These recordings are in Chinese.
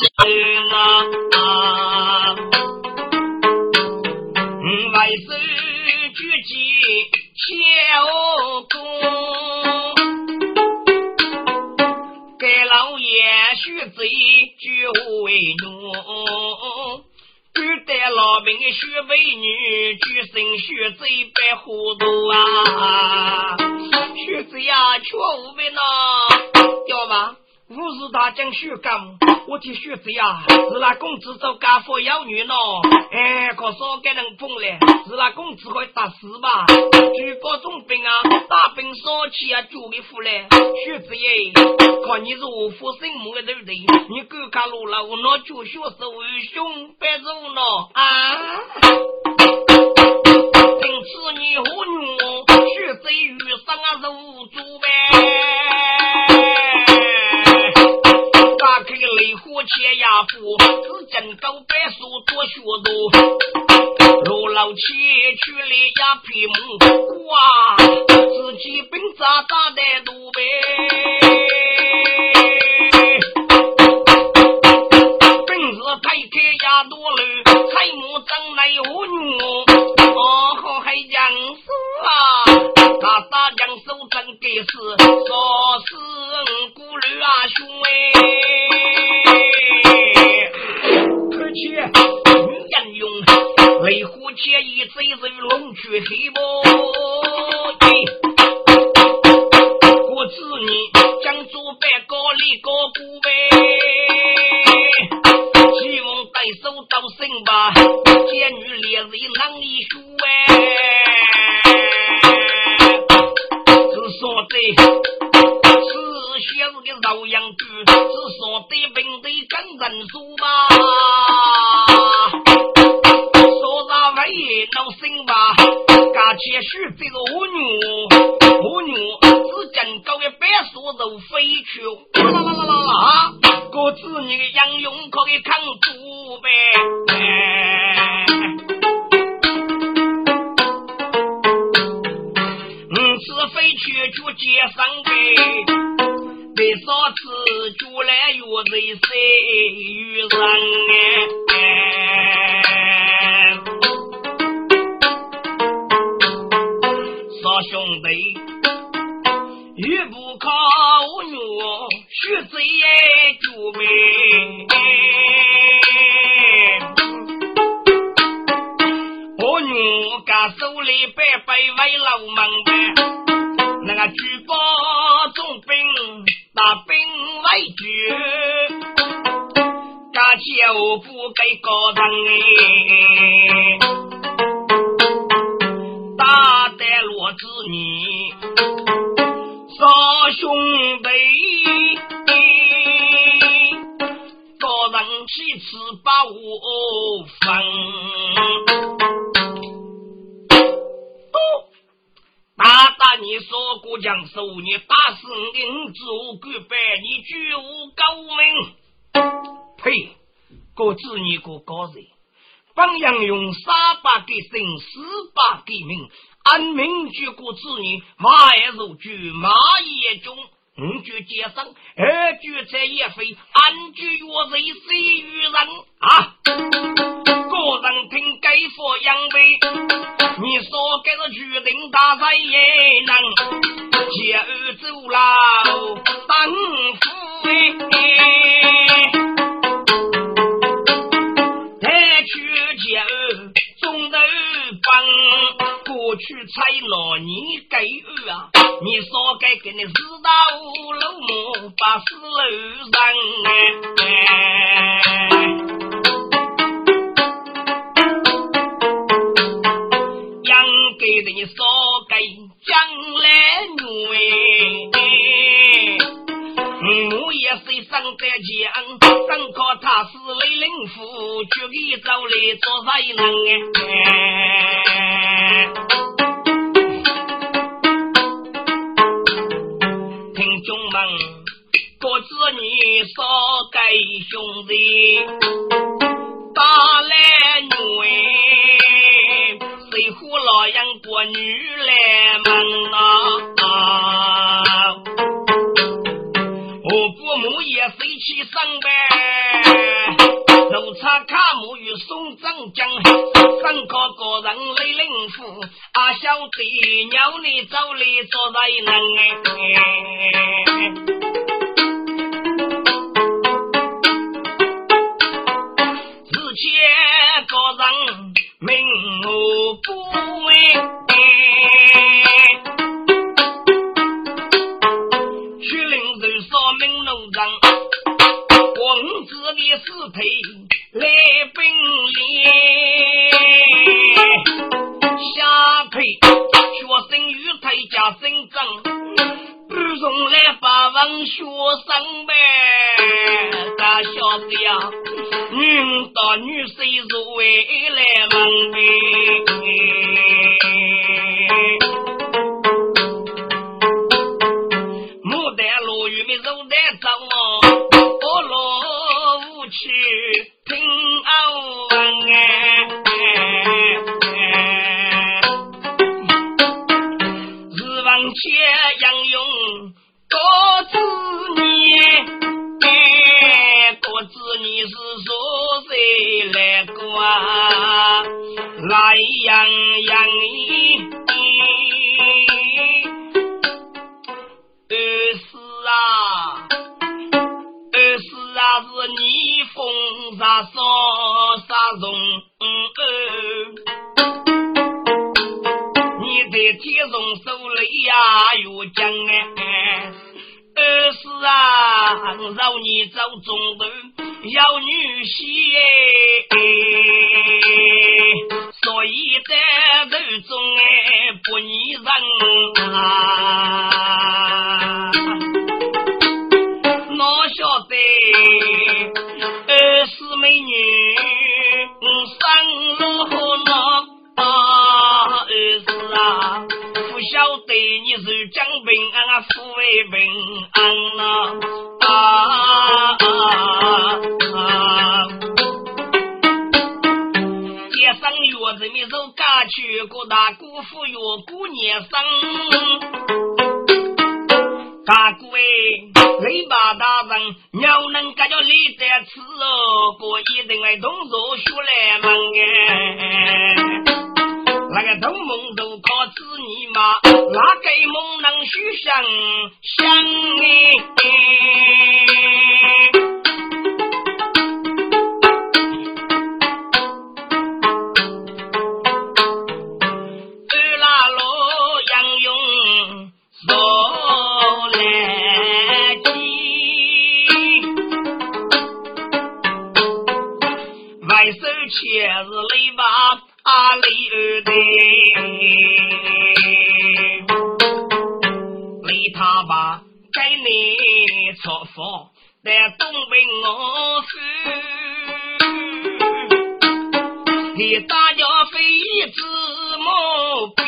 啊，万岁举起小公，给老爷许罪就为奴。带老兵的许美女，举身许贼白糊涂啊！许贼呀，却无为呢，要吗？吾是大将徐刚，我的学子呀，是那公子做家父养女呢。哎，可少给人碰嘞，是那公子会打死吧？举国重兵啊，大兵烧起啊，救一副嘞。学子耶，看你是我父生母的对不对？你敢看路了，我那就学是为兄白走呢啊！因此你和女火切牙斧，只见高白树多学多，如老七去了呀皮木，哇，自己兵扎扎的路呗，只说的。些日的朝阳剧，只说得兵得跟人数吧，说啥玩意闹心吧，干起许这个蜗牛，蜗牛只见高一百说都飞去，啦啦啦啦啦啦，个子女杨勇可以扛住呗，去就接上呗。为啥子就来哟人谁遇上哎？说兄弟，遇不靠我，学贼子女，少兄弟，高人起吃把我分。大大你说过将手，你打死你做个百，你居无高明。呸！个子你个高人，本应用三百给生，四百给命。按名举过子女，马也如举，马也中。五句接生，二句在也非，安句若人谁与人啊？个人听该佛养背，你说该是决定大赛也能接二走牢当夫哎，去采纳你给予啊，你说该给你四大五楼木八四楼上哎，养给的你说该将来女，我也是上在江，上靠他是雷灵夫，就给找来做才能哎。少给兄弟打来女，谁呼老杨过女来门呐？我父母也随去上班，路差卡木与宋长江，上课个人来领福。阿小弟，鸟你走哩做哪一男？学生呗，大小子呀，男当女婿，做未来郎呗。牡丹、罗玉梅走在朝我，我罗五去平安门哎。日往钱江，哥。子你哎，不知你是啥谁来过？来养养你啊，啊是你风沙沙沙中，你的呀又减哎。是啊，让你走中路，要女婿。富贵平安呐！啊啊！人生月子没走，干去各大姑父月过年生。干姑哎，嘴巴大张，鸟能感觉你在吃哦，哥一定来动手学来忙哎，那个都忙。是你吗？哪个梦能许生生你？手牵着你吧，阿里的，你他爸给你出府东，你大娘费一只毛病，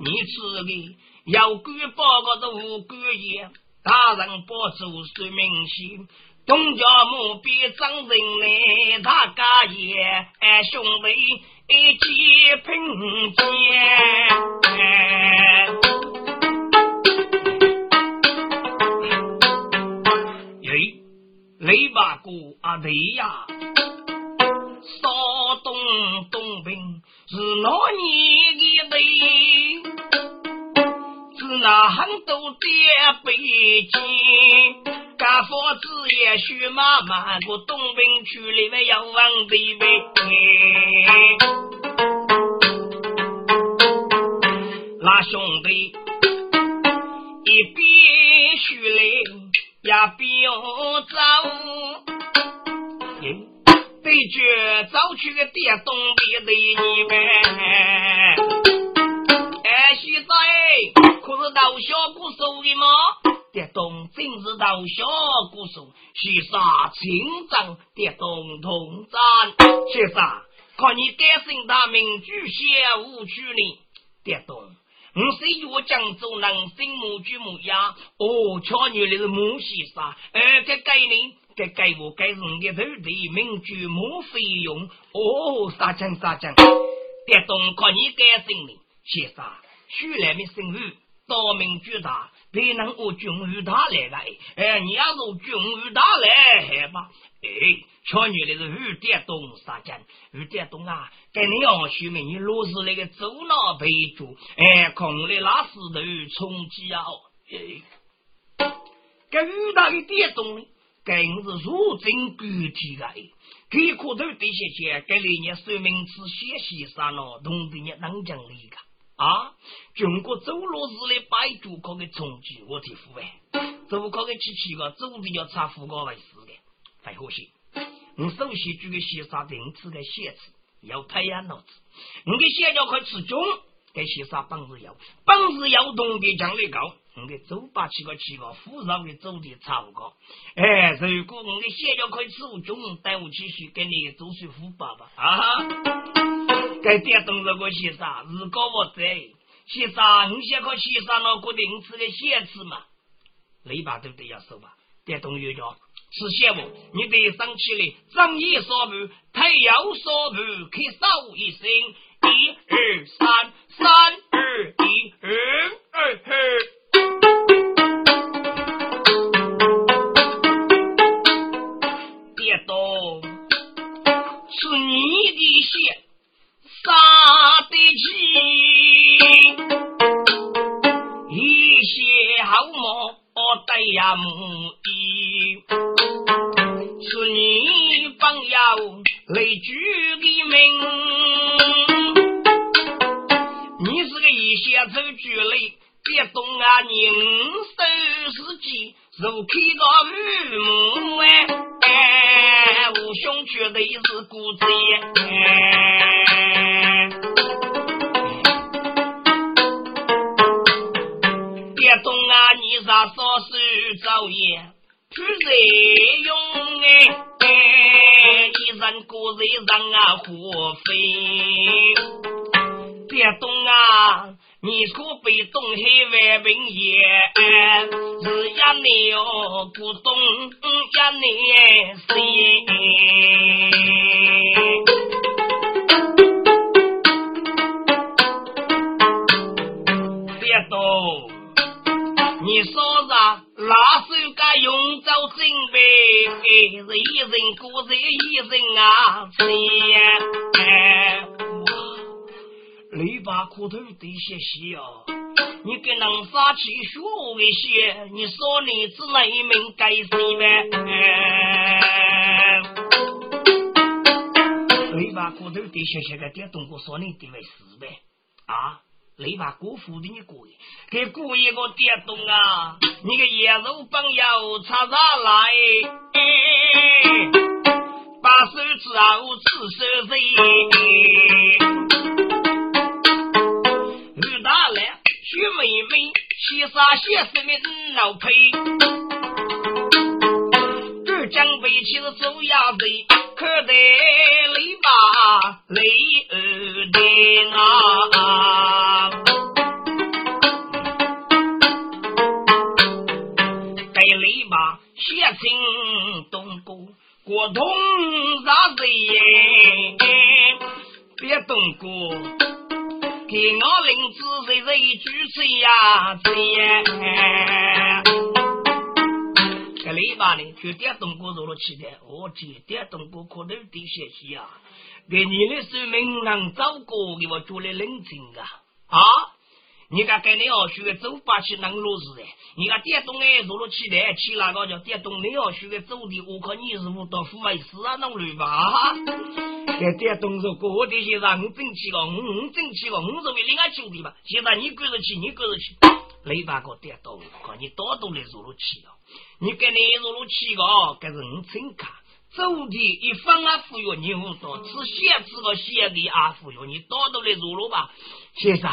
你这里要官报告无官爷，大人不走是明星。东家墓碑张人来，他家也哎兄弟一起拼接。哎，雷把哥阿弟呀，少东东平是哪年的队？是那很都的北京。干父子也许妈妈过东兵区里边有往这边。那兄弟一边去来一边走，被绝走去的爹东边的你们。哎，徐仔，可是到小姑手的吗？铁东真是大小姑苏先生，请站铁东同站。先生，看你单身大名居，小舞曲呢？铁东，我虽我江州男生母居母家，哦，巧女的是母先生。而，该该你，该该我，该是你的徒弟，名句母费用。哦，沙青沙青，铁东，看你单身呢？先生，去来没生日？道明巨大，别能我军武大来来。哎，你要是军武大来，还吧？哎，瞧你那是雨点东杀进，雨点东啊，跟你讲秀明，你落是那个走脑背脚，哎，空的拉石头冲击啊！哎，这雨大的点东，更是如针具体的。给苦头的些些，给那年说明之先先上了，同的人能讲理个？啊？中国走路时的摆主可给冲击我的父哎，走可给七七个走的要查户口为事的。太可惜，我首先举个先生定制的写字，要培养脑子。我给写脚快吃中，给先生本事要，本事要懂得将来高。我给走把七个七个，扶上的走的差不多。哎，如果我给写脚快吃中，带我继续给你做水虎爸爸啊！该电动这个先生，如果我在先生，你先靠先生那个定制的写字嘛，你把都得？要收吧，电动有叫。是羡慕你得上起来，正义所不，太阳所不，可扫一声，一二三，己，如开个玉木哎，我兄绝对是孤子别动啊！你啥说是造业？去谁用哎？一人个人让啊活飞，别动啊！你可被动黑万兵也，是呀你哦不懂呀你谁？别动，你说啥？拿手噶用着准备，是一人过人一人啊！钱，你把裤头得些些哦，你给人杀起学一些，你说你只能一名该死呗？你把裤头得些些个点动过说你地位是呗？啊？你把姑父的你过，给姑一个点动啊！你个野肉朋友插上来，把手指啊我指手指，妹，西沙先生的老配，这江北其实走鸭子，可得你把雷儿的啊！写成东过国通啥子耶？别东过，给我领子谁谁举谁呀？谁？这里吧呢，就点东过做了起来，我见点东过可能得学习啊。给你的生命能照顾，给我做了冷静啊啊！你看，跟你要学个走法去能落实的。你看电动哎，坐了起来，起那个叫电动，你要学个走的，我靠，你是不到富美斯啊，弄乱吧？这电动说过的些让我争气了，我我争气了，我作为另外兄弟吧。现在你跟着去，你跟着去，雷把个电动，看你多多的坐了起了。你跟你坐了起个，这是我真卡。走的一方啊，服务你不多，吃咸吃个咸的啊，服务你多多的坐了吧，先生。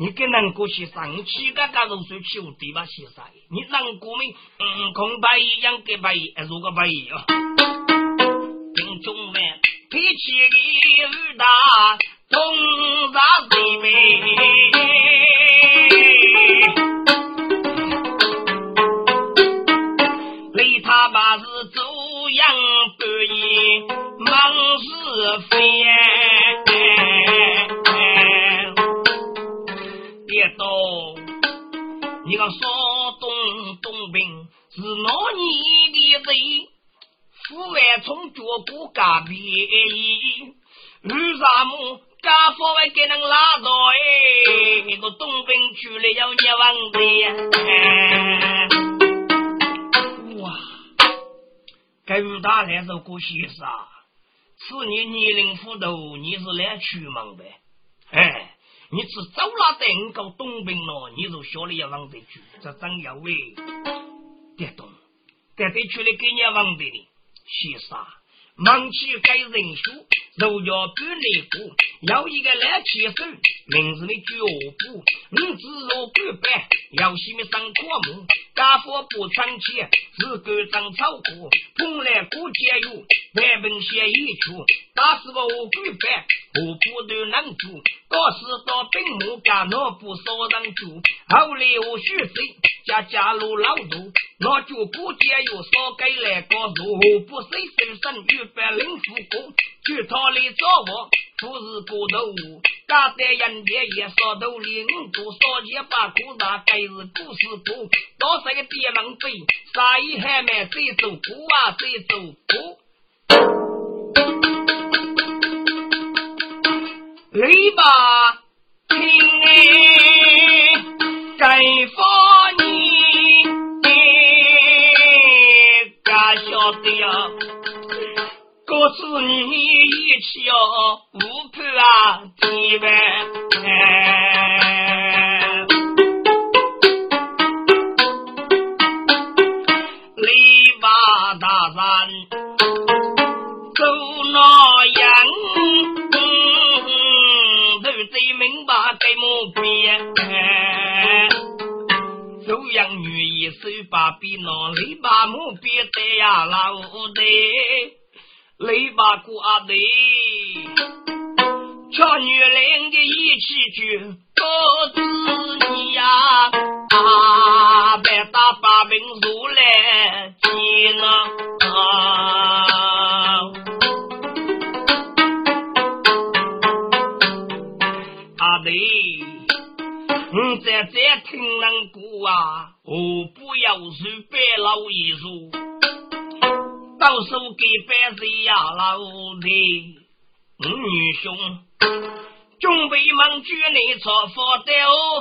你跟南过去上去个加入水球对吧？先生，你南过没？嗯，空白一样给白，如果白哦。听众们，提起的雨大，东沙水美。雷他把是走样不易，忙是非。从脚骨干便宜，为啥么家父还给人拉倒哎？那个东兵去了要捏王的，哇！该武大来这个先生，此年年龄糊涂，你是来出门的，哎。你只走了等个东兵咯，你就晓得要往这去，这真要喂，别动，得得出来给你往这里，先生。忙起该人数，都要不内股，有一个来牵手，名字的脚步，你只有半百，要西面上阔木，家父不穿钱，只管长草坡，蓬莱过节有，百本写一出，打死我半百，我不都能住，到时到兵木干那不少人住，后来我学谁家家路老多，那就过节有少给来个路，不谁手上有。百灵富公去他里找我，不是过头，大在人家也少头里，五多少钱把苦大，该是故事多，到这个地门飞，啥也还没再走过啊，再走过。来吧，亲哎，该放子你一起哦，无怕啊，几万。篱笆大山走那样，都最明白该么变。走样女一手把笔拿，篱笆木别得呀，老的。雷把过阿妹，瞧女人的一起去告知你呀，啊，白大把兵如来见了啊，阿妹，你在这听人过啊，我不要随便老一说。到手给白贼呀老的，女兄准备忙举你朝佛豆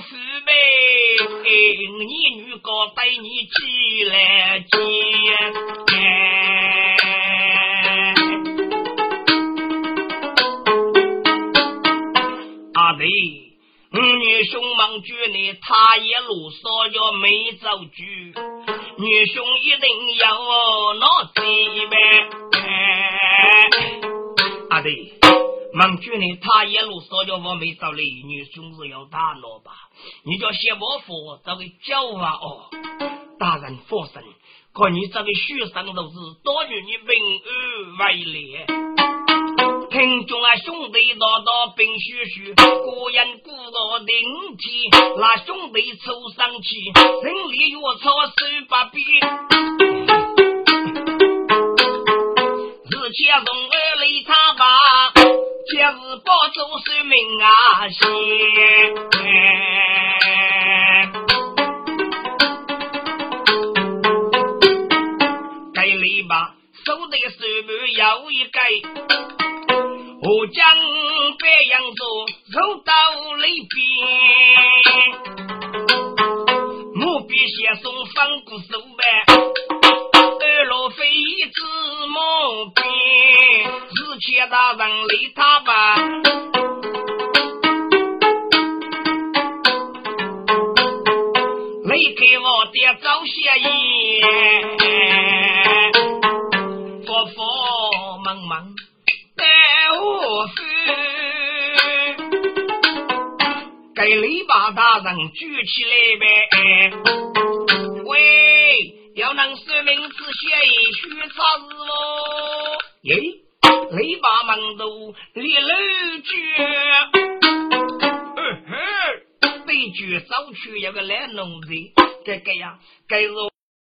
腐呗，你女高带你起来见。阿弟，女兄忙举你，他一路说要没走住。女兄一定要拿几百，阿弟，孟军呢？他一路说叫我没道理，女兄是要打闹吧？你叫谢伯父找个教啊哦，大人放心，看你这个学生都是多与你平安为烈。听众啊，兄弟道道并须须，个人孤老顶天，那兄弟凑上去，人力药草手把边，日前从二里他吧，今日保住生命啊先，该篱笆手的手板有一盖。我将白羊座走到里边，目必先送方骨手呗，二路飞子毛边，日前大人理他吧，离开我的早些夜，给篱笆大人举起来呗，喂，要能说明字写一句啥字哦？咦，篱笆门都立楼举，被举走去一个来弄的，这个呀，该是。